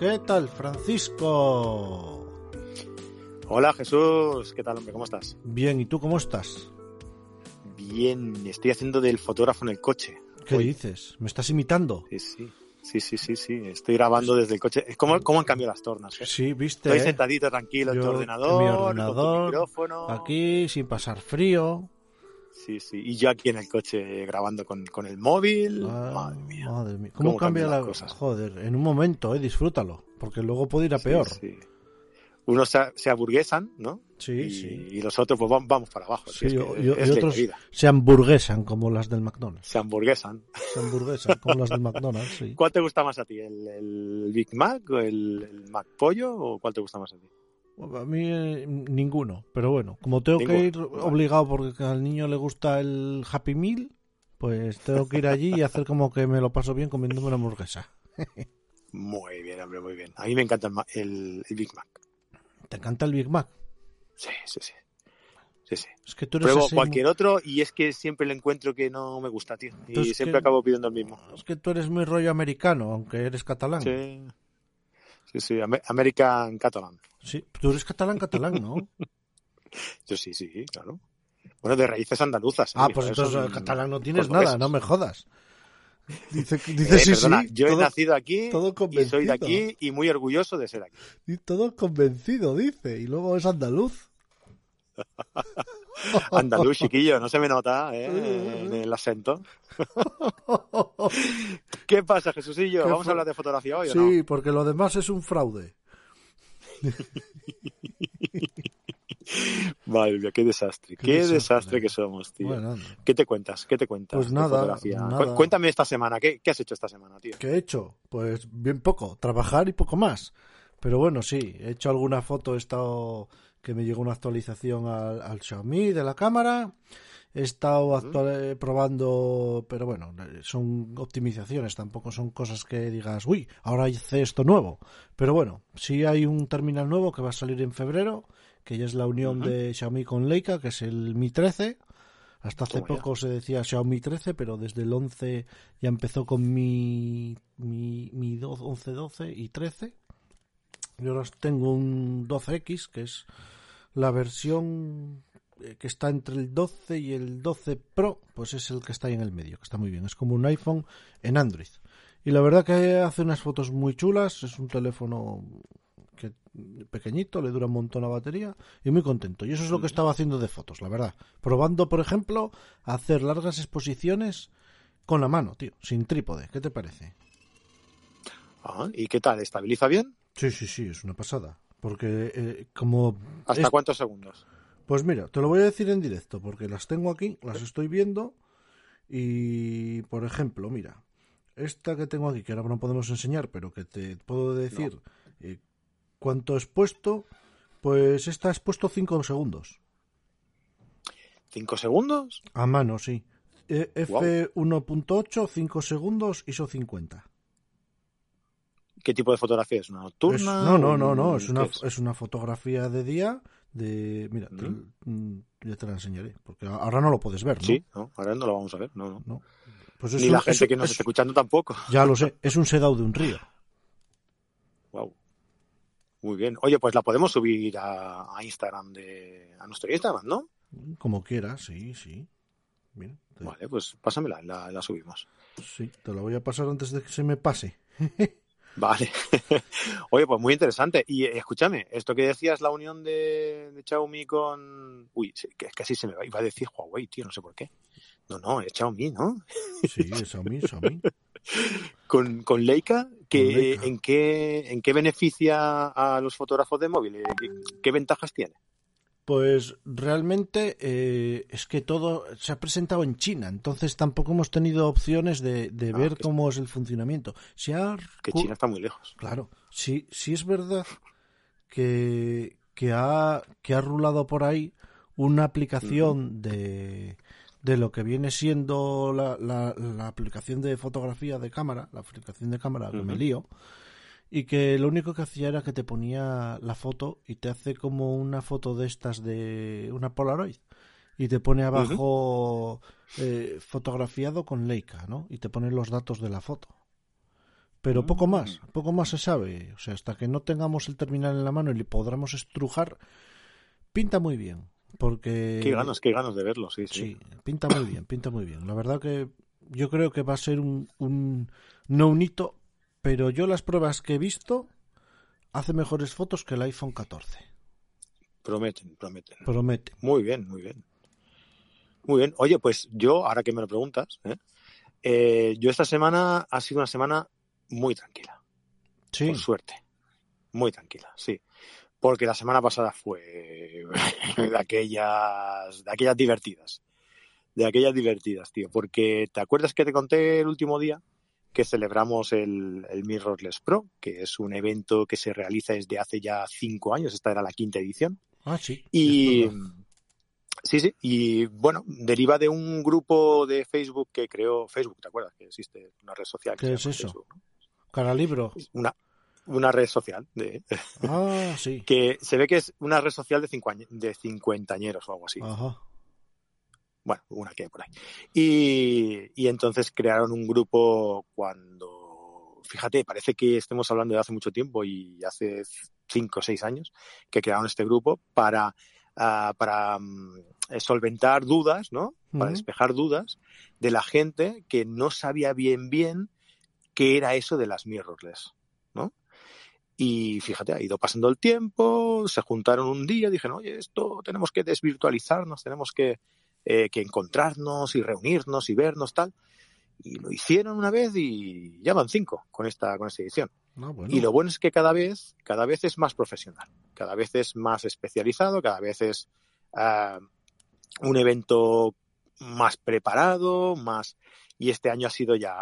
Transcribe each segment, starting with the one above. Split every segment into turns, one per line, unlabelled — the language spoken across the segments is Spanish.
¿Qué tal, Francisco?
Hola Jesús, ¿qué tal hombre? ¿Cómo estás?
Bien, ¿y tú cómo estás?
Bien, estoy haciendo del fotógrafo en el coche.
¿Qué dices? ¿Me estás imitando?
Sí, sí, sí, sí, sí, sí. Estoy grabando desde el coche. ¿Cómo, cómo han cambiado las tornas? eh?
Sí, viste.
Estoy
eh?
sentadito tranquilo en tu
en
ordenador,
mi
con tu
ordenador,
micrófono.
Aquí, sin pasar frío.
Sí, sí. Y yo aquí en el coche grabando con, con el móvil.
Ah,
Madre mía.
madre mía. ¿Cómo,
¿Cómo
cambia
cambian
la
las cosas?
Joder, en un momento, eh, disfrútalo. Porque luego puede ir a
Sí,
peor.
sí. Unos se, se aburguesan, ¿no?
Sí,
y,
sí.
y los otros pues vam- vamos para abajo.
Sí,
es,
y,
es
otros
vida.
se hamburguesan como las del McDonald's.
Se hamburguesan.
Se hamburguesan como las del McDonald's, sí.
¿Cuál te gusta más a ti? ¿El, el Big Mac o el, el Mac Pollo o cuál te gusta más a ti?
A mí eh, ninguno, pero bueno, como tengo que ir obligado porque al niño le gusta el Happy Meal, pues tengo que ir allí y hacer como que me lo paso bien comiéndome una hamburguesa.
Muy bien, hombre, muy bien. A mí me encanta el, el- el Big Mac.
¿Te encanta el Big Mac?
Sí, sí, sí. Sí, sí.
Es que tú eres
Pruebo
así-
cualquier otro y es que siempre le encuentro que no me gusta, tío. Y
Entonces,
siempre
¿qué?
acabo pidiendo el mismo.
Es que tú eres muy rollo americano, aunque eres catalán.
Sí. Sí, sí. Ame- American Catalan.
Sí, tú eres catalán, catalán, ¿no?
Yo sí, sí, claro. Bueno, de raíces andaluzas.
ah,
¿eh?
pues
Mis
entonces eh,
son
catalán no tienes nada, no me jodas. Dice, que-
Eh,
dice sí,
perdona,
sí.
yo he nacido aquí
todo
y soy de aquí y muy orgulloso de ser aquí.
y todo convencido, dice. Y luego es andaluz.
Andaluz, chiquillo, no se me nota ¿eh? en el acento. ¿Qué pasa, Jesucillo?
¿Qué
¿Vamos a hablar de fotografía hoy o no?
Sí, porque lo demás es un fraude.
Madre mía, qué desastre.
Qué
Qué,
desastre.
desastre. que somos, tío.
Bueno.
¿Qué te cuentas? ¿Qué te cuentas?
Pues nada,
Cuéntame esta semana. ¿Qué, qué has hecho esta semana, tío?
¿Qué he hecho? Pues bien poco, trabajar y poco más. Pero bueno, sí, he hecho alguna foto, he estado que me llegó una actualización al, al Xiaomi de la cámara. He estado actual- eh, probando, pero bueno, son optimizaciones, tampoco son cosas que digas, uy, ahora hice esto nuevo. Pero bueno, sí hay un terminal nuevo que va a salir en febrero, que ya es la unión de Xiaomi con Leica, que es el Mi 13. Hasta hace
ya.
poco se decía Xiaomi 13, pero desde el 11 ya empezó con mi, mi, mi 12, 11, 12 y 13. Y ahora tengo un 12X, que es la versión eh, que está entre el 12 y el 12 Pro, pues es el que está ahí en el medio, que está muy bien. Es como un iPhone en Android. Y la verdad que hace unas fotos muy chulas, es un teléfono que pequeñito, le dura un montón la batería y muy contento. Y eso es lo que estaba haciendo de fotos, la verdad. Probando, por ejemplo, hacer largas exposiciones con la mano, tío, sin trípode. ¿Qué te parece?
Ah, ¿Y qué tal? ¿Estabiliza bien?
Sí, sí, sí, es una pasada. Porque eh, como...
¿Hasta
es-
cuántos segundos?
Pues mira, te lo voy a decir en directo, porque las tengo aquí, las estoy viendo. Y, por ejemplo, mira, esta que tengo aquí, que ahora no podemos enseñar, pero que te puedo decir eh, cuánto es puesto, pues esta es puesto 5 segundos.
¿Cinco segundos?
A mano, sí. Eh,
Guau.
F1.8, 5 segundos, ISO 50.
¿Qué tipo de fotografía es? ¿Una
Es-
nocturna?
no, no, no, no, es
¿Qué
una,
es?
es una fotografía de día de... Mira, te-
Mm.
mm, ya te la enseñaré, porque ahora no lo puedes ver, ¿no?
Sí, no, ahora no lo vamos a ver. No, no.
No. Pues es
Ni
un-
la gente
es-
que nos
es-
está escuchando tampoco.
Ya lo sé, es un sedao de un río.
Wow. Muy bien. Oye, pues la podemos subir a, a Instagram de a nuestro Instagram, ¿no?
Como quieras, sí, sí. Te,
Vale, pues pásamela, la, la subimos.
sí, te la voy a pasar antes de que se me pase.
Vale. Oye, pues muy interesante. Y eh, escúchame, esto que decías, la unión de, de Xiaomi con... Uy, sí, que casi se me va. Iba a decir Huawei, tío, no sé por qué. No, no, es Xiaomi, ¿no?
Sí, es Xiaomi, Xiaomi.
con, con Leica, que,
Con Leica.
¿en, qué, ¿en qué beneficia a los fotógrafos de móvil? ¿Qué, qué ventajas tiene?
Pues realmente eh, es que todo se ha presentado en China, entonces tampoco hemos tenido opciones de, de
Ah,
ver
que-
cómo es el funcionamiento. Ha
Que China está muy lejos.
Claro, sí, sí es verdad que, que, ha, que ha rulado por ahí una aplicación de, de lo que viene siendo la, la, la aplicación de fotografía de cámara, la aplicación de cámara que me
Ujú.
lío, y que lo único que hacía era que te ponía la foto y te hace como una foto de estas de una Polaroid y te pone abajo eh, fotografiado con Leica, ¿no? Y te pone los datos de la foto. Pero poco
Mm.
más, poco más se sabe. O sea, hasta que no tengamos el terminal en la mano y le podamos estrujar, pinta muy bien. Porque.
Qué ganas, qué ganas de verlo, sí, sí.
Sí, pinta muy bien, pinta muy bien. La verdad que yo creo que va a ser un, un no un hito, pero yo las pruebas que he visto hace mejores fotos que el iPhone 14.
Prometen, prometen.
Promete.
Muy bien, muy bien. Muy bien. Oye, pues yo, ahora que me lo preguntas, ¿eh? Eh, yo esta semana ha sido una semana muy tranquila,
Sí,
por suerte. Muy tranquila, sí. Porque la semana pasada fue de aquellas, de aquellas divertidas. De aquellas divertidas, tío. Porque ¿te acuerdas que te conté el último día que celebramos el, el Mirrorless Pro, que es un evento que se realiza desde hace ya cinco años, esta era la quinta edición.
ah, sí.
Y sí, sí, y bueno, deriva de un grupo de Facebook que creó Facebook, ¿te acuerdas? Que existe una red social. que
¿Qué es eso?
Facebook, ¿no?
Cara libro.
Una, una red social de,
Ah, sí.
que se ve que es una red social de, cincu, de cincuentañeros o algo así.
Ajá.
Bueno, una que hay por ahí. Y, y entonces crearon un grupo cuando, fíjate, parece que estemos hablando de hace mucho tiempo y hace cinco o seis años que crearon este grupo para, ah, para mm, solventar dudas, ¿no? Para despejar dudas de la gente que no sabía bien bien qué era eso de las mirrorless, ¿no? Y fíjate, ha ido pasando el tiempo, se juntaron un día, dijeron, oye, esto tenemos que desvirtualizarnos, tenemos que, eh, que encontrarnos y reunirnos y vernos tal. Y lo hicieron una vez y ya van cinco con esta, con esta edición.
Ah, bueno.
Y lo bueno es que cada vez, cada vez es más profesional, cada vez es más especializado, cada vez es ah, un evento más preparado, más y este año ha sido ya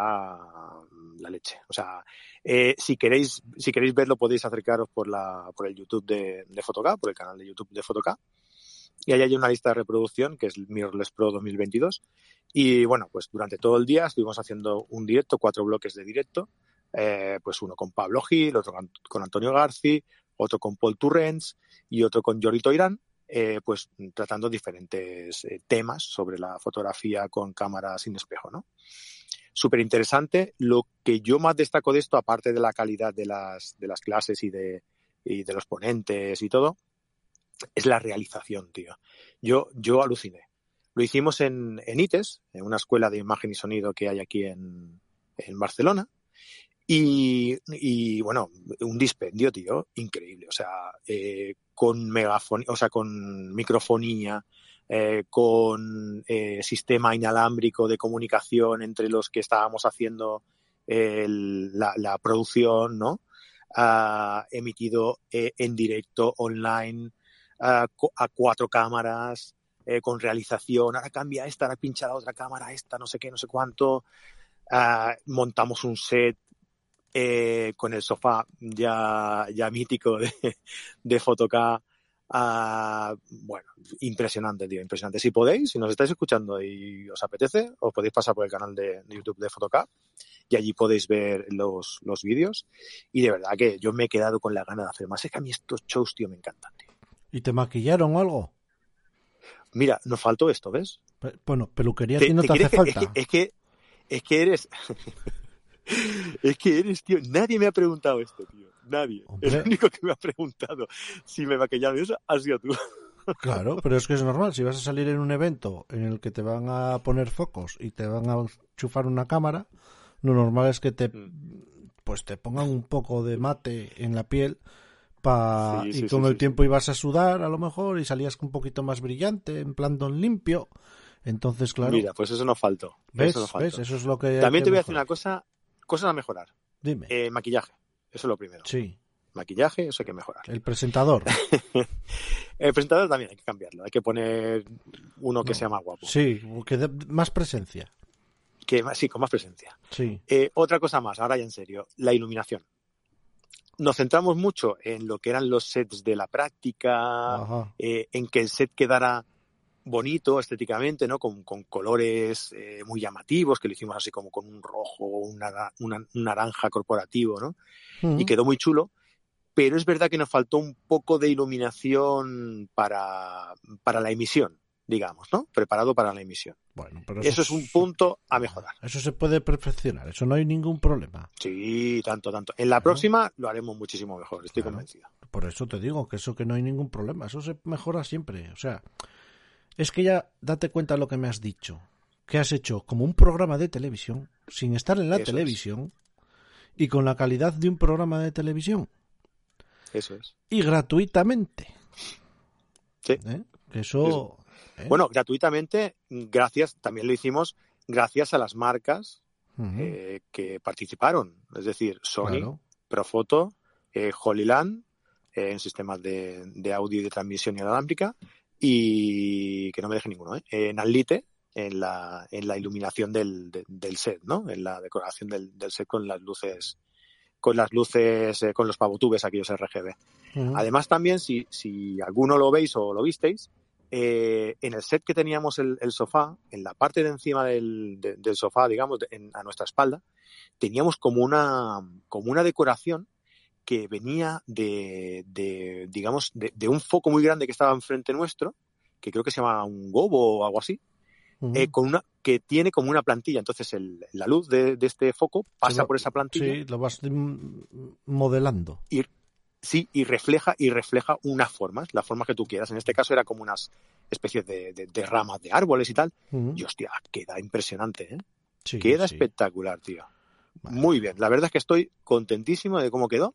la leche. O sea, eh, si queréis, si queréis verlo podéis acercaros por la, por el YouTube de, de Fotoca, por el canal de YouTube de Fotoca. Y ahí hay una lista de reproducción que es Mirrorless Pro 2022. Y bueno, pues durante todo el día estuvimos haciendo un directo, cuatro bloques de directo. Eh, pues uno con Pablo Gil, otro con, Antonio Garci, otro con Paul Turrens y otro con Jorito Irán, eh, pues tratando diferentes eh, temas sobre la fotografía con cámara sin espejo, ¿no? Súper interesante. Lo que yo más destaco de esto, aparte de la calidad de las, de las clases y de, y de los ponentes y todo, es la realización, tío. Yo, yo aluciné. Lo hicimos en, en ITES, en una escuela de imagen y sonido que hay aquí en, en Barcelona. Y, y, bueno, un dispendio, tío, increíble. O sea, eh, con megafonía, o sea, con microfonía, eh, con eh, sistema inalámbrico de comunicación entre los que estábamos haciendo la, producción, ¿no? Emitido en directo, online, uh, a cuatro cámaras, eh, con realización. Ahora cambia esta, ahora pincha la otra cámara, esta, no sé qué, no sé cuánto. Uh, montamos un set eh, con el sofá ya, ya mítico de, de. Uh, bueno, impresionante, tío, impresionante. Si podéis, si nos estáis escuchando y os apetece, os podéis pasar por el canal de, de YouTube de Fotoca y allí podéis ver los, los vídeos. Y de verdad que yo me he quedado con la gana de hacer más. Es que a mí estos shows, tío, me encantan, tío.
¿Y te maquillaron o algo?
Mira, nos faltó esto, ¿ves?
Pe bueno, peluquería a ti no te, te hace
que,
falta.
Es que, es que, es que eres. es que eres, tío. Nadie me ha preguntado esto, tío. Nadie.
Hombre.
El único que me ha preguntado si me maquillaron eso ha sido tú.
Claro, pero es que es normal. Si vas a salir en un evento en el que te van a poner focos y te van a chufar una cámara, lo normal es que te pues te pongan un poco de mate en la piel
Sí,
y con el tiempo ibas a sudar a lo mejor y salías un poquito más brillante, en plan don limpio. Entonces, claro,
Mira, pues eso nos faltó.
¿ves?
Eso nos faltó.
¿ves? Eso es lo que...
También
que
te voy a decir una cosa, cosas a mejorar.
Dime.
Eh, maquillaje, eso es lo primero.
Sí,
Maquillaje, eso hay que mejorar.
el presentador.
El presentador también hay que cambiarlo, hay que poner uno que
No.
sea más guapo,
Sí, que dé más presencia.
que más- sí, con más presencia.
Sí.
Eh, otra cosa más, ahora ya en serio, la iluminación. Nos centramos mucho en lo que eran los sets de la práctica, eh, en que el set quedara bonito estéticamente, ¿no? Con, con colores eh, muy llamativos, que lo hicimos así como con un rojo, un, nara- una- un naranja corporativo, ¿no? Y quedó muy chulo. Pero es verdad que nos faltó un poco de iluminación para, para la emisión, digamos, ¿no? Preparado para la emisión.
Bueno, pero
Eso es un punto a mejorar.
Eso se puede perfeccionar, eso no hay ningún problema.
Sí, tanto, tanto. En la
Claro.
próxima lo haremos muchísimo mejor, estoy
Claro.
convencido.
Por eso te digo que eso que no hay ningún problema, eso se mejora siempre. O sea, es que ya date cuenta de lo que me has dicho, que has hecho como un programa de televisión sin estar en la
Eso es.
televisión y con la calidad de un programa de televisión
Eso es.
y gratuitamente.
Sí.
¿Eh? Que eso. ¿Eh?
Bueno, gratuitamente, gracias, también lo hicimos gracias a las marcas eh, que participaron. Es decir, Sony,
claro.
Profoto, eh, Holyland, eh, en sistemas de, de audio y de transmisión inalámbrica, y que no me deje ninguno, ¿eh? en Alite, en la, en la iluminación del, de- del set, ¿no? En la decoración del, del set con las luces, con las luces, eh, con los pavotubes aquellos RGB. Además también, si, si alguno lo veis o lo visteis, eh, en el set que teníamos el, el sofá, en la parte de encima del, de- del sofá, digamos, de- en- a nuestra espalda, teníamos como una, como una decoración que venía de, de digamos, de, de un foco muy grande que estaba enfrente nuestro, que creo que se llama un gobo o algo así, eh, con una, que tiene como una plantilla. Entonces el- la luz de, de este foco pasa por esa plantilla
Sí, lo vas modelando.
Sí, y refleja, y refleja unas formas, las formas que tú quieras. En este caso era como unas especies de, de- de ramas de árboles y tal.
Ujú.
Y hostia, queda impresionante, ¿eh?
Sí,
Queda
sí.
espectacular, tío.
Vale.
Muy bien. La verdad es que estoy contentísimo de cómo quedó.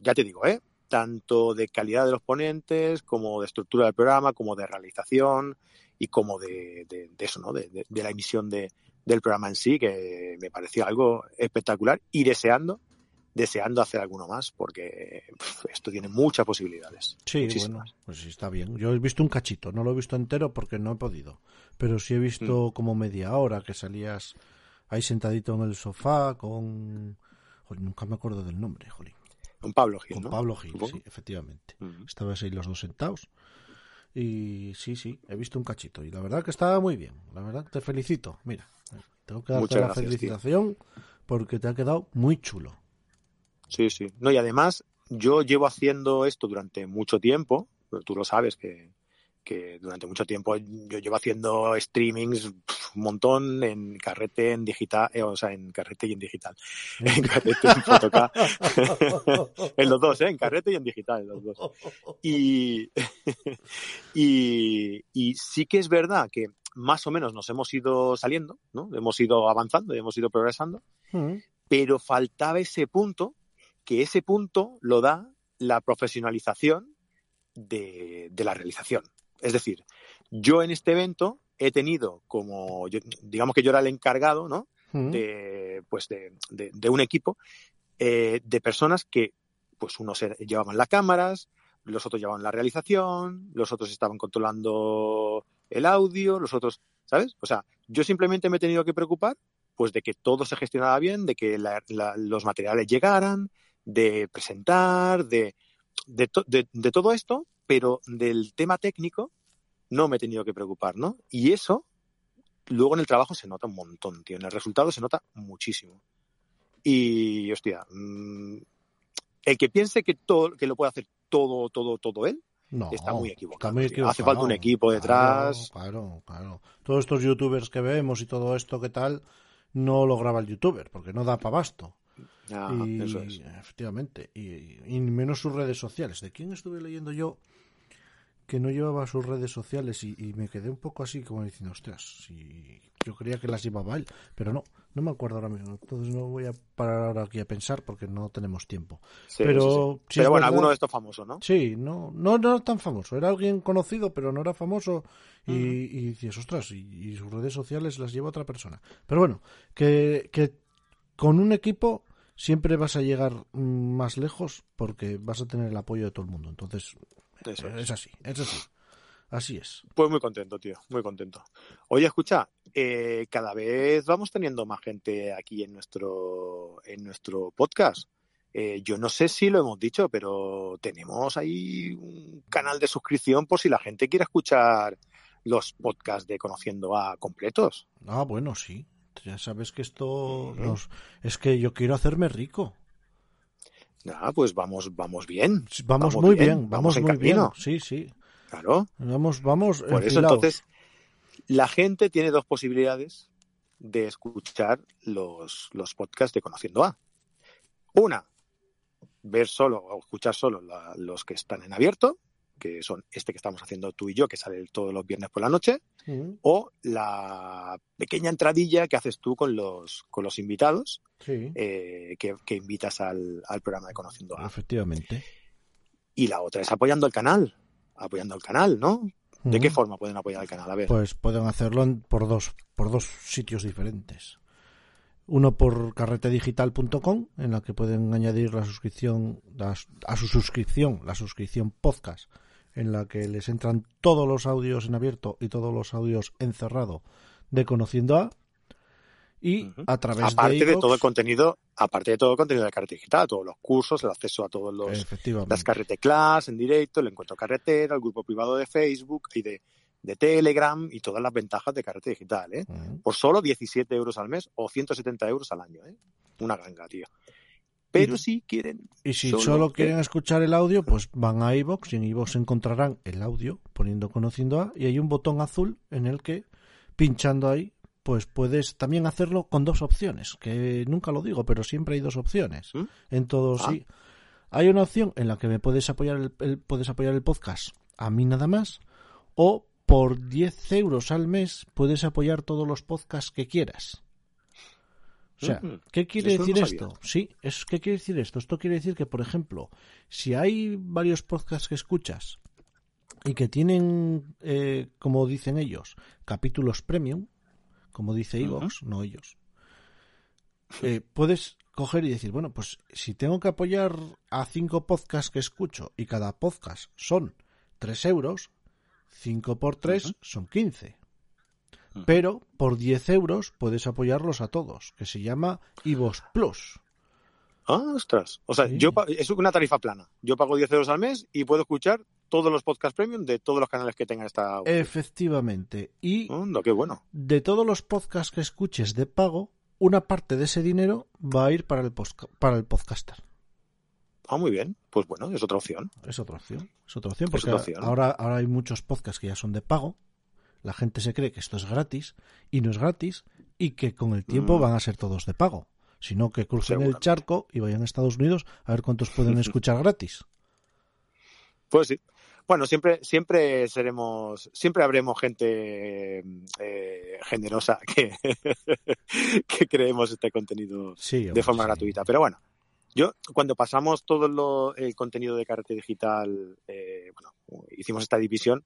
Ya te digo, ¿eh? Tanto de calidad de los ponentes, como de estructura del programa, como de realización y como de, de- de eso, ¿no? De, de- de la emisión de- del programa en sí, que me pareció algo espectacular y deseando, deseando hacer alguno más, porque esto tiene muchas posibilidades.
Sí,
muchísimas.
bueno, pues sí, está bien. Yo he visto un cachito, no lo he visto entero porque no he podido. Pero sí he visto
Mm.
como media hora que salías ahí sentadito en el sofá con... Nunca me acuerdo del nombre, jolín.
Un Pablo Gil,
Con
¿no?
Pablo Gil,
Supongo.
sí, efectivamente.
Mm.
Estabas ahí los dos sentados. Y sí, sí, he visto un cachito. Y la verdad que estaba muy bien. La verdad, te felicito. Mira, tengo que darte
Muchas
la
gracias, tío.
felicitación porque te ha quedado muy chulo.
Sí, sí. No, y además, yo llevo haciendo esto durante mucho tiempo, pero tú lo sabes que, que durante mucho tiempo yo llevo haciendo streamings un montón en carrete, en digital, eh, o sea, en carrete y en digital. En carrete, en los dos, ¿eh? En carrete y en digital, en los dos. Y, y, y sí que es verdad que más o menos nos hemos ido saliendo, ¿no? Hemos ido avanzando, hemos ido progresando,
Mm,
pero faltaba ese punto, que ese punto lo da la profesionalización de, de la realización. Es decir, yo en este evento he tenido como, yo- digamos que yo era el encargado, ¿no?
mm.
de, pues de, de- de un equipo eh, de personas que, pues unos llevaban las cámaras, los otros llevaban la realización, los otros estaban controlando el audio, los otros, ¿sabes? O sea, yo simplemente me he tenido que preocupar, pues de que todo se gestionara bien, de que la- la- los materiales llegaran, de presentar, de, de, to- de- de todo esto, pero del tema técnico no me he tenido que preocupar, ¿no? Y eso luego en el trabajo se nota un montón, tío. En el resultado se nota muchísimo. Y, hostia, mm, el que piense que todo, que lo puede hacer todo, todo, todo él,
No,
está muy equivocado,
está muy
tío. Hace falta un equipo detrás.
Claro, claro, claro. Todos estos youtubers que vemos y todo esto que tal, no lo graba el youtuber, porque no da para basto.
Ah,
y,
eso es.
Efectivamente. Y, y menos sus redes sociales. ¿De quién estuve leyendo yo? que no llevaba sus redes sociales y, y me quedé un poco así como diciendo, ostras, si yo creía que las llevaba él, pero no, no me acuerdo ahora mismo. Entonces no voy a parar ahora aquí a pensar porque no tenemos tiempo.
Sí,
pero
sí, sí.
sí
Pero bueno,
verdad-
alguno de estos famosos, ¿no?
Sí, no, no, no era tan famoso. Era alguien conocido, pero no era famoso. Y, y dices, ostras, y, y sus redes sociales las lleva otra persona. Pero bueno, que, que con un equipo siempre vas a llegar mm, más lejos porque vas a tener el apoyo de todo el mundo. Entonces,
Eso
eh,
es.
es así, es así. Así es.
Pues muy contento, tío, muy contento. Oye, escucha, eh, cada vez vamos teniendo más gente aquí en nuestro, en nuestro podcast. Eh, yo no sé si lo hemos dicho, pero tenemos ahí un canal de suscripción por si la gente quiere escuchar los podcasts de Conociendo a completos.
Ah, bueno, sí. Ya sabes que esto nos... es que yo quiero hacerme rico.
Nada, pues vamos, vamos bien.
Vamos,
Vamos
muy
bien,
bien, vamos,
vamos en
muy bien.
camino.
Sí, sí.
Claro.
Vamos, vamos.
Por eso entonces la gente tiene dos posibilidades de escuchar los, los podcasts de Conociendo A. Una, ver solo o escuchar solo la- los que están en abierto, que son este que estamos haciendo tú y yo, que sale todos los viernes por la noche,
Ujú,
o la pequeña entradilla que haces tú con los, con los invitados,
Sí,
eh, que, que invitas al, al programa de Conociendo A.
efectivamente.
Y la otra es apoyando al canal, apoyando al canal, ¿no? ¿De qué
Ujú.
forma pueden apoyar al canal? A ver.
Pues pueden hacerlo en- por dos por dos sitios diferentes. Uno por carretedigital.com, en la que pueden añadir la suscripción a su suscripción, la suscripción podcast, en la que les entran todos los audios en abierto y todos los audios en cerrado de Conociendo a y a través
aparte
de,
de, todo el contenido, aparte de todo el contenido de carrete digital, todos los cursos, el acceso a todos los
efectivamente.
las carrete class en directo, el encuentro carretera, el grupo privado de Facebook y de, de Telegram y todas las ventajas de carrete digital, ¿eh? Por solo 17 euros al mes o 170 euros al año, ¿eh? Una ganga, tío. Pero
Y-
si quieren,
Y si
Solo
solo,
que-
quieren escuchar el audio, pues van a iVoox y en iVoox encontrarán el audio poniendo conociendo a y hay un botón azul en el que pinchando ahí pues puedes también hacerlo con dos opciones, que nunca lo digo, pero siempre hay dos opciones.
¿Mm?
En todo
Ah.
sí. Hay una opción en la que me puedes apoyar el, el- puedes apoyar el podcast a mí nada más o por 10 euros al mes puedes apoyar todos los podcasts que quieras. O sea,
Ujú.
¿qué quiere decir esto? Sí, es ¿qué quiere decir esto? Esto quiere decir que, por ejemplo, si hay varios podcasts que escuchas y que tienen, eh, como dicen ellos, capítulos premium, como dice. Evox, no ellos, eh, puedes coger y decir, bueno, pues si tengo que apoyar a cinco podcasts que escucho y cada podcast son 3 euros, 5 por 3
Ujú.
son 15.
Ujú.
Pero por 10 euros puedes apoyarlos a todos, que se llama Ivos Plus.
Ah, ostras. O sea,
Sí.
yo es una tarifa plana. Yo pago 10 euros al mes y puedo escuchar todos los podcasts premium de todos los canales que tenga esta.
Efectivamente. Y
qué bueno.
de todos los podcasts que escuches de pago, una parte de ese dinero va a ir para el, para el podcaster.
Ah, muy bien. Pues bueno, es otra opción.
Es otra opción. Es otra opción porque
otra opción.
Ahora, ahora hay muchos podcasts que ya son de pago. La gente se cree que esto es gratis y no es gratis y que con el tiempo
Mm.
van a ser todos de pago. Sino que crucen el charco y vayan a Estados Unidos a ver cuántos pueden escuchar gratis.
Pues sí. Bueno, siempre, siempre seremos, siempre habremos gente eh, generosa que, que creemos este contenido
Sí,
de forma
sí.
gratuita. Pero bueno, yo cuando pasamos todo lo- el contenido de carrete digital, eh, bueno, hicimos esta división,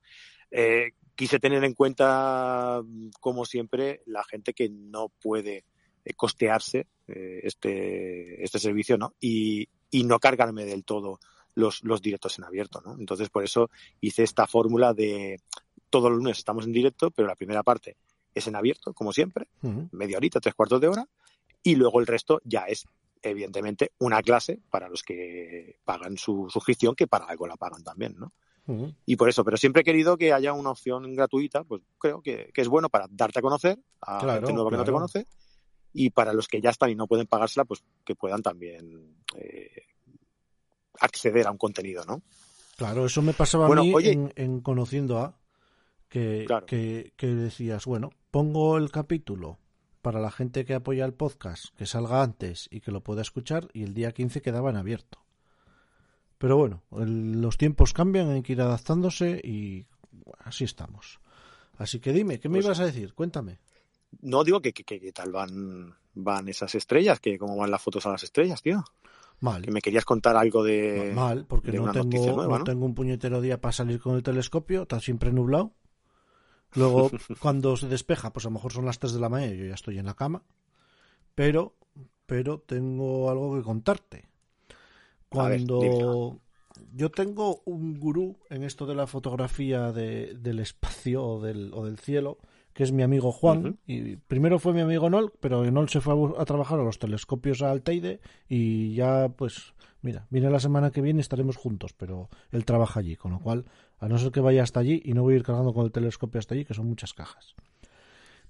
eh, quise tener en cuenta, como siempre, la gente que no puede eh, costearse eh, este, este servicio, ¿no? Y, y no cargarme del todo los, los directos en abierto, ¿no? Entonces, por eso hice esta fórmula de todos los lunes estamos en directo, pero la primera parte es en abierto, como siempre, media horita, tres cuartos de hora, y luego el resto ya es, evidentemente, una clase para los que pagan su suscripción, que para algo la pagan también, ¿no? Y por eso, pero siempre he querido que haya una opción gratuita, pues creo que, que es bueno para darte a conocer a
Claro,
gente nueva que no te conoce, y para los que ya están y no pueden pagársela, pues que puedan también eh, acceder a un contenido, ¿no?
Claro, eso me pasaba
Bueno,
a mí
oye-
en, en Conociendo a que,
Claro.
que, que decías, bueno, pongo el capítulo para la gente que apoya el podcast, que salga antes y que lo pueda escuchar, y el día 15 quedaba en abierto. Pero bueno, el- los tiempos cambian, hay que ir adaptándose y así estamos. Así que dime, ¿qué me
Pues-
ibas a decir? Cuéntame.
No digo que, que, que- tal van, van esas estrellas, que cómo van las fotos a las estrellas, tío.
Mal.
Que me querías contar algo de.
Mal, porque
de
no tengo,
noticia nueva,
no
¿no?
tengo un puñetero día para salir con el telescopio, está siempre nublado. Luego, cuando se despeja, pues a lo mejor son las 3 de la mañana y yo ya estoy en la cama. Pero, pero tengo algo que contarte.
Ver,
Cuando yo tengo un gurú en esto de la fotografía de- del espacio o del, o del cielo, que es mi amigo Juan. Y primero fue mi amigo Nol, pero Nol se fue a, trabajar a los telescopios a Alteide y ya, pues, mira, viene la semana que viene estaremos juntos, pero él trabaja allí, con lo cual, a no ser que vaya hasta allí y no voy a ir cargando con el telescopio hasta allí, que son muchas cajas.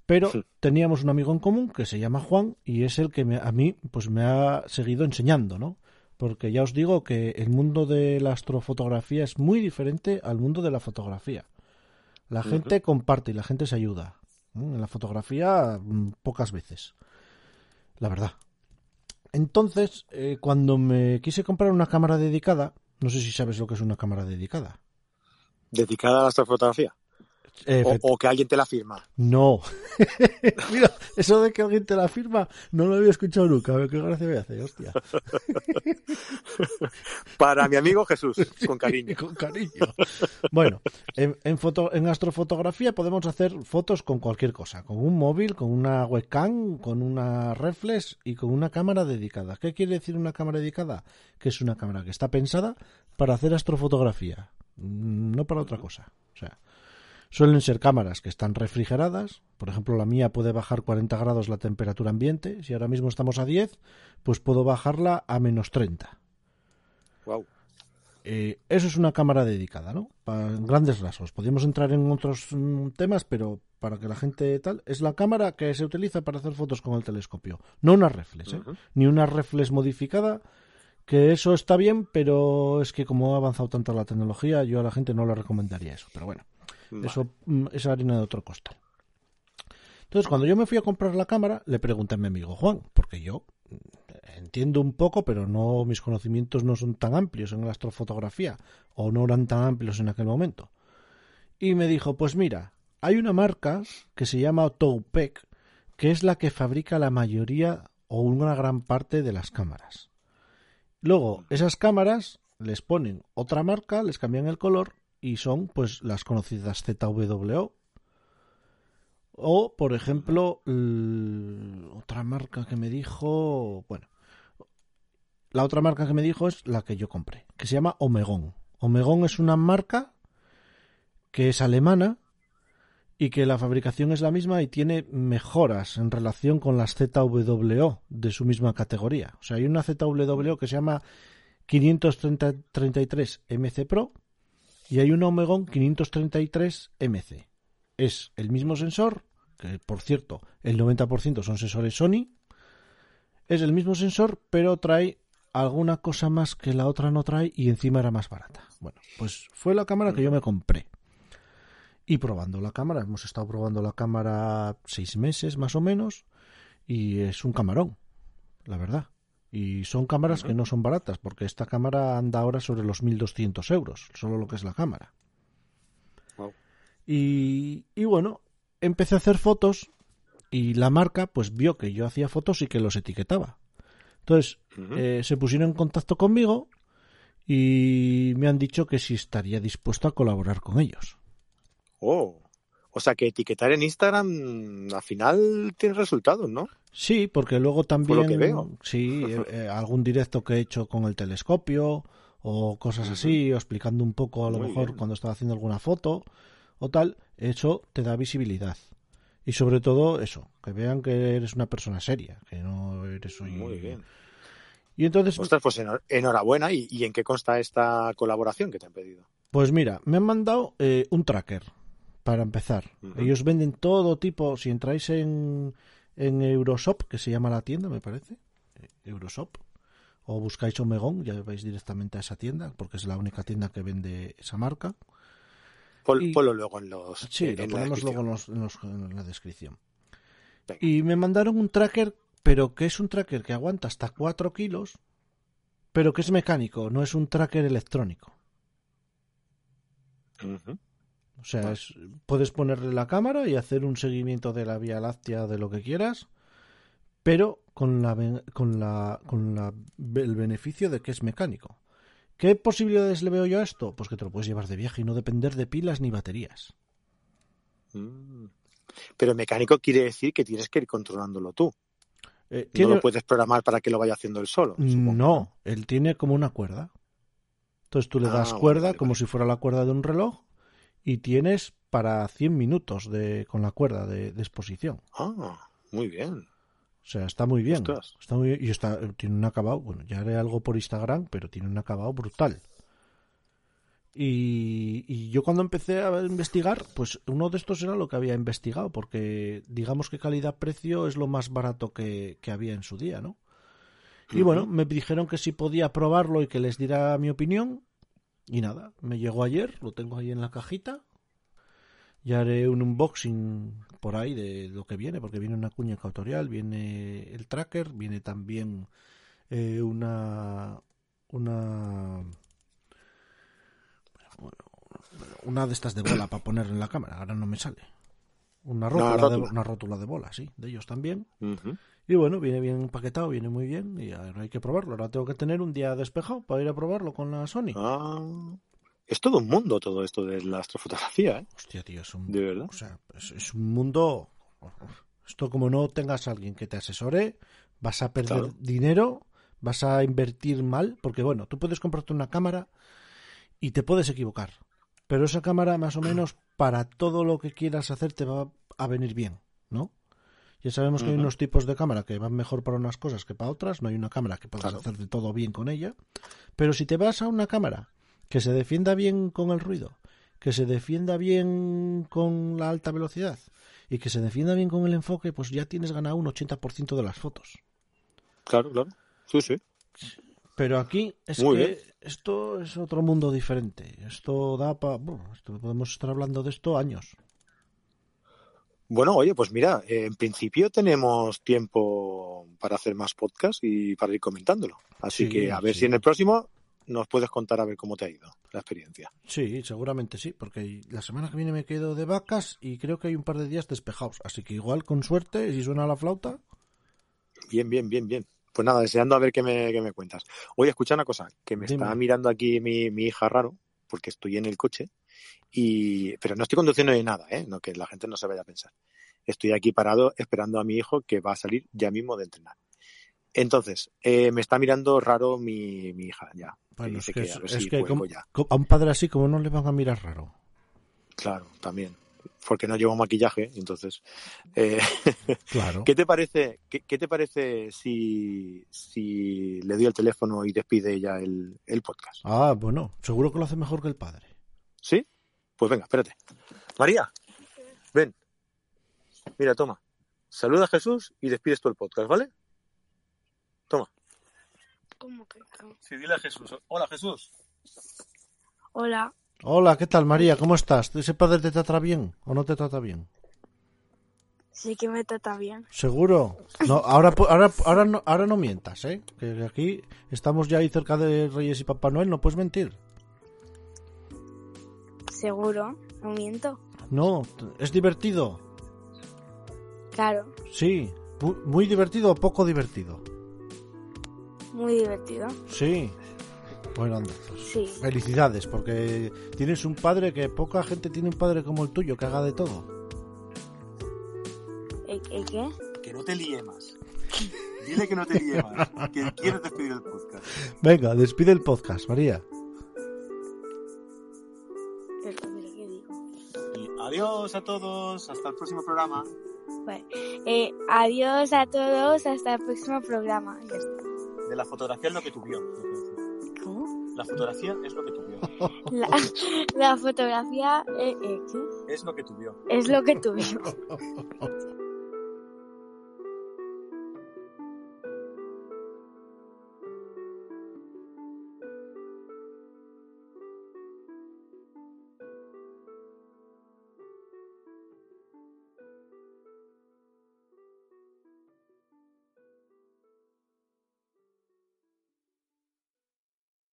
Pero
Sí.
teníamos un amigo en común que se llama Juan y es el que me- a mí pues me ha seguido enseñando, ¿no? Porque ya os digo que el mundo de la astrofotografía es muy diferente al mundo de la fotografía. La gente comparte y la gente se ayuda. En la fotografía mm, pocas veces. La verdad. Entonces, eh, cuando me quise comprar una cámara dedicada, no sé si sabes lo que es una cámara dedicada.
Dedicada a la astrofotografía.
Eh,
O, o que alguien te la firma.
No. Mira, eso de que alguien te la firma, no lo había escuchado nunca. A ver qué gracia me hace, hostia.
Para mi amigo Jesús, con cariño.
Con cariño. Bueno, en, en, foto, en astrofotografía podemos hacer fotos con cualquier cosa. Con un móvil, con una webcam, con una reflex y con una cámara dedicada. ¿Qué quiere decir una cámara dedicada? Que es una cámara que está pensada para hacer astrofotografía, mm, no para otra cosa. O sea, Suelen ser cámaras que están refrigeradas. Por ejemplo, la mía puede bajar 40 grados la temperatura ambiente. Si ahora mismo estamos a 10, pues puedo bajarla a menos 30.
Wow.
Eh, eso es una cámara dedicada, ¿no? Para grandes rasgos. Podríamos entrar en otros mm, temas, pero para que la gente tal, es la cámara que se utiliza para hacer fotos con el telescopio, no una reflex, ¿eh? Ni una reflex modificada. Que eso está bien, pero es que como ha avanzado tanto la tecnología, yo a la gente no le recomendaría eso. Pero bueno, Eso mm, es harina de otro costal. Entonces, cuando yo me fui a comprar la cámara, le pregunté a mi amigo Juan, porque yo mm, entiendo un poco, pero no mis conocimientos no son tan amplios en la astrofotografía, o no eran tan amplios en aquel momento. Y me dijo, pues mira, hay una marca que se llama Toupec, que es la que fabrica la mayoría o una gran parte de las cámaras. Luego, esas cámaras les ponen otra marca, les cambian el color y son pues las conocidas ZWO. O, por ejemplo, otra marca que me dijo, bueno, la otra marca que me dijo es la que yo compré, que se llama Omegon. Omegon es una marca que es alemana y que la fabricación es la misma y tiene mejoras en relación con las ZWO de su misma categoría. O sea, hay una ZWO que se llama 533 MC Pro y hay un Omegon 533 MC. Es el mismo sensor, que por cierto, el 90% son sensores Sony. Es el mismo sensor, pero trae alguna cosa más que la otra no trae y encima era más barata. Bueno, pues fue la cámara que yo me compré. Y probando la cámara, hemos estado probando la cámara seis meses más o menos y es un camarón, la verdad. Y son cámaras que no son baratas, porque esta cámara anda ahora sobre los 1.200 euros, solo lo que es la cámara.
Wow.
Y, y bueno, empecé a hacer fotos y la marca pues vio que yo hacía fotos y que los etiquetaba. Entonces eh, se pusieron en contacto conmigo y me han dicho que si estaría dispuesto a colaborar con ellos.
Oh. O sea que etiquetar en Instagram al final tiene resultados, ¿no?
Sí, porque luego también
Por lo que veo.
sí, eh, eh, algún directo que he hecho con el telescopio o cosas así, o explicando un poco a lo
Muy
mejor
bien.
cuando estaba haciendo alguna foto o tal, eso te da visibilidad. Y sobre todo eso, que vean que eres una persona seria, que no eres un...
Muy bien.
Y entonces,
Ostras, pues enhor- enhorabuena. ¿Y, y en qué consta esta colaboración que te han pedido?
pues mira, me han mandado eh, un tracker para empezar. Ellos venden todo tipo, si entráis en, en Euroshop, que se llama la tienda, me parece, eh, Euroshop, o buscáis Omegon, ya vais directamente a esa tienda, porque es la única tienda que vende esa marca.
Pon-
Y-
Ponlo luego en los.
Sí,
en
lo ponemos luego en, los- en los- en la descripción.
Venga.
Y me mandaron un tracker, pero que es un tracker que aguanta hasta 4 kilos, pero que es mecánico, no es un tracker electrónico. O sea, es- puedes ponerle la cámara y hacer un seguimiento de la Vía Láctea de lo que quieras, pero con la con la con la el beneficio de que es mecánico. ¿Qué posibilidades le veo yo a esto? Pues que te lo puedes llevar de viaje y no depender de pilas ni baterías.
Mm. Pero mecánico quiere decir que tienes que ir controlándolo tú.
Eh,
No lo puedes programar para que lo vaya haciendo él solo. supongo.
No, él tiene como una cuerda. Entonces tú le
Ah,
das cuerda
vale,
como si fuera la cuerda de un reloj y tienes para 100 minutos de, con la cuerda de, de exposición.
Ah, muy bien.
O sea, está muy bien.
Ostras.
Está muy bien. Y está, tiene un acabado, bueno, ya haré algo por Instagram, pero tiene un acabado brutal. Y, y yo cuando empecé a investigar, pues uno de estos era lo que había investigado, porque digamos que calidad-precio es lo más barato que, que había en su día, ¿no? Y bueno, me dijeron que si podía probarlo y que les diera mi opinión. Y nada, me llegó ayer, lo tengo ahí en la cajita. Ya haré un unboxing por ahí de lo que viene, porque viene una cuña ecuatorial, viene el tracker, viene también eh, una una una de estas de bola para poner en la cámara, ahora no me sale. Una rótula, De,
rótula.
una rótula de bola, sí, de ellos también. Y bueno, viene bien empaquetado, viene muy bien y ahora hay que probarlo. Ahora tengo que tener un día despejado para ir a probarlo con la Sony.
Ah, es todo un mundo todo esto de la astrofotografía, ¿eh?
Hostia, tío, es un,
De verdad.
o sea, es, es un mundo... Esto como no tengas a alguien que te asesore, vas a perder
Claro.
dinero, vas a invertir mal, porque bueno, tú puedes comprarte una cámara y te puedes equivocar. Pero esa cámara más o menos para todo lo que quieras hacer te va a venir bien, ¿no? Ya sabemos que hay unos tipos de cámara que van mejor para unas cosas que para otras. No hay una cámara que puedas
Claro.
hacer de todo bien con ella. Pero si te vas a una cámara que se defienda bien con el ruido, que se defienda bien con la alta velocidad y que se defienda bien con el enfoque, pues ya tienes ganado un 80% de las fotos.
Claro, claro. Sí, sí.
Pero aquí es
Muy
que
bien.
esto es otro mundo diferente. Esto da para... podemos estar hablando de esto años.
Bueno, oye, pues mira, en principio tenemos tiempo para hacer más podcast y para ir comentándolo. Así
Sí,
que a ver
sí.
si en el próximo nos puedes contar a ver cómo te ha ido la experiencia.
Sí, seguramente sí, porque la semana que viene me quedo de vacas y creo que hay un par de días despejados. Así que igual, con suerte, si suena la flauta,
Bien, bien, bien, bien. Pues nada, deseando a ver qué me, qué me cuentas. Oye, escucha una cosa, que me
Dime.
está mirando aquí mi, mi hija raro, porque estoy en el coche, y pero no estoy conduciendo ni nada, ¿eh? No, que la gente no se vaya a pensar. Estoy aquí parado esperando a mi hijo que va a salir ya mismo de entrenar. Entonces, eh, me está mirando raro mi, mi hija ya.
bueno, es que,
que
es,
a ver
es
si
que
vuelvo
como-
ya.
a un padre así, como no le van a mirar raro?
Claro, también. Porque no llevo maquillaje, entonces. eh,
Claro.
¿Qué te parece, qué, qué te parece si, si le doy el teléfono y despide ya el, el podcast?
Ah, bueno, seguro que lo hace mejor que el padre.
¿Sí? Pues venga, espérate. María, ven. Mira, toma. Saluda a Jesús y despides tú el podcast, ¿vale? Toma.
¿Cómo que? no?
Sí, dile a Jesús. Hola, Jesús.
Hola,
Hola, ¿qué tal, María? ¿Cómo estás? ¿Ese padre te trata bien o no te trata bien?
sí que me trata bien.
¿Seguro? No, ahora, ahora, ahora, no, ahora no mientas, ¿eh? Que aquí estamos ya ahí cerca de Reyes y Papá Noel, no puedes mentir.
Seguro, no miento.
No, es divertido.
Claro,
Sí. Mu- ¿Muy divertido o poco divertido?
muy divertido.
Sí. Bueno, anda, pues,
Sí,
Felicidades, porque tienes un padre que poca gente tiene un padre como el tuyo, que haga de todo.
¿El, el qué?
Que no te líe más. Dile que no te líe más. Que quieres despedir el podcast.
Venga, despide el podcast, María.
Adiós a todos. Hasta el próximo programa.
Eh, adiós a todos, hasta el próximo programa.
De la fotografía es lo que.
¿Cómo?
La fotografía es lo que tú vio.
La, la fotografía eh, eh, ¿qué?
Es lo que tú vio.
es lo que tuvimos.